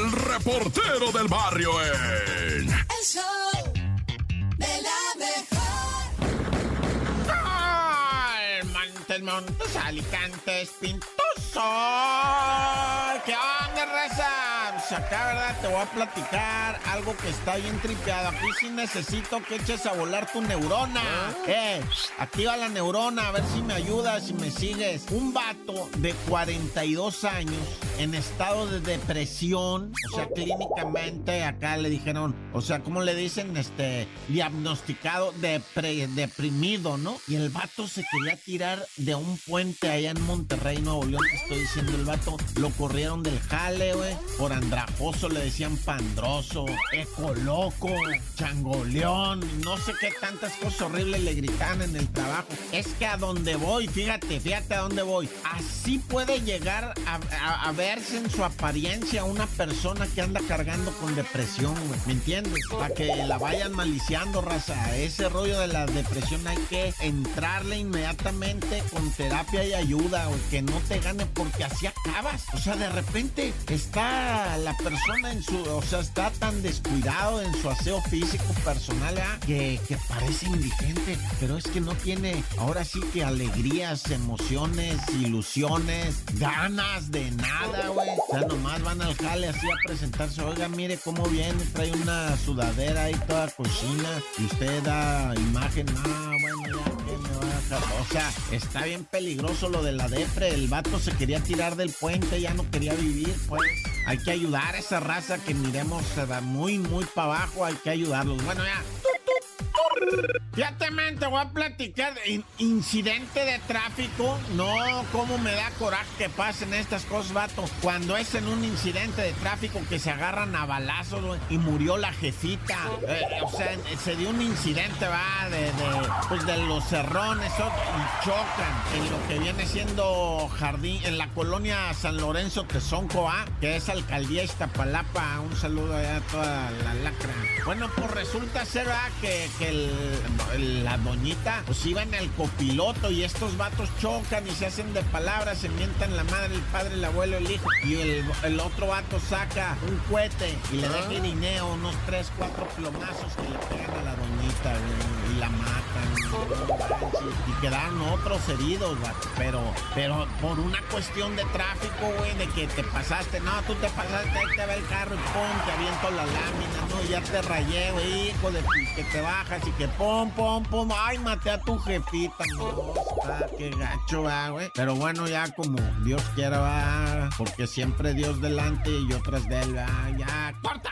el reportero del barrio en... El show de la mejor. ¡Ay! Montes, Montes, Alicantes, Pintoso. ¿Qué onda, raza? Pues acá, ¿verdad? Te voy a platicar algo que está bien tripeado. Aquí sí necesito que eches a volar tu neurona. Eh, activa la neurona, a ver si me ayudas, si me sigues. Un vato de 42 años en estado de depresión, o sea, clínicamente acá le dijeron, o sea, ¿cómo le dicen? Este, diagnosticado depre- deprimido, ¿no? Y el vato se quería tirar de un puente allá en Monterrey, Nuevo León, estoy diciendo, el vato lo corrieron del jale, güey, por andrajoso, le decían pandroso, ecoloco, changoleón, no sé qué tantas cosas horribles le gritaban en el trabajo. Es que a donde voy, fíjate, fíjate a dónde voy, así puede llegar a, a en su apariencia una persona que anda cargando con depresión, güey, ¿me entiendes? Para que la vayan maliciando, raza. Ese rollo de la depresión hay que entrarle inmediatamente con terapia y ayuda, güey, que no te gane porque así acabas. O sea, de repente está la persona en su, o sea, está tan descuidado en su aseo físico personal, ¿ah? que, que parece indigente, pero es que no tiene, ahora sí que alegrías, emociones, ilusiones, ganas de nada, güey. O sea, nomás van al jale así a presentarse, oiga, mire cómo viene, trae una sudadera ahí toda cochina y usted da imagen, ah, bueno, ya me va a dejar. O sea, está bien peligroso lo de la depre, el vato se quería tirar del puente, ya no quería vivir, pues. Hay que ayudar a esa raza que miremos se da muy, muy para abajo, hay que ayudarlos. Bueno, ya. Fíjate, man, te voy a platicar de in- incidente de tráfico. No, cómo me da coraje que pasen estas cosas, vato. Cuando es en un incidente de tráfico que se agarran a balazos, y murió la jefita. Eh, o sea, se dio un incidente, va, de, pues de los cerrones y chocan en lo que viene siendo jardín, en la colonia San Lorenzo Tezonco, ¿ah? Que es alcaldía Iztapalapa. Un saludo a toda la lacra. Bueno, pues resulta ser, ¿verdad? Que, que el- el- la doñita, pues iba en el copiloto y estos vatos chocan y se hacen de palabras, se mientan la madre, el padre, el abuelo, el hijo. Y el, el otro vato saca un cohete y le deja irineo, unos 3, 4 plomazos que le pegan a la doñita, güey, y la matan. manches, Y quedaron otros heridos, vato. Pero, pero por una cuestión de tráfico, güey, de que te pasaste, no, tú te pasaste, ahí te va el carro y pum, te aviento la lámina, no, ya te rayé, güey, hijo de que te bajas y que pum, pum, pum, ay, maté a tu jefita, no, está, qué gacho, va, güey. Pero bueno, ya como Dios quiera, va, porque siempre Dios delante y yo tras de él, va, ya, corta.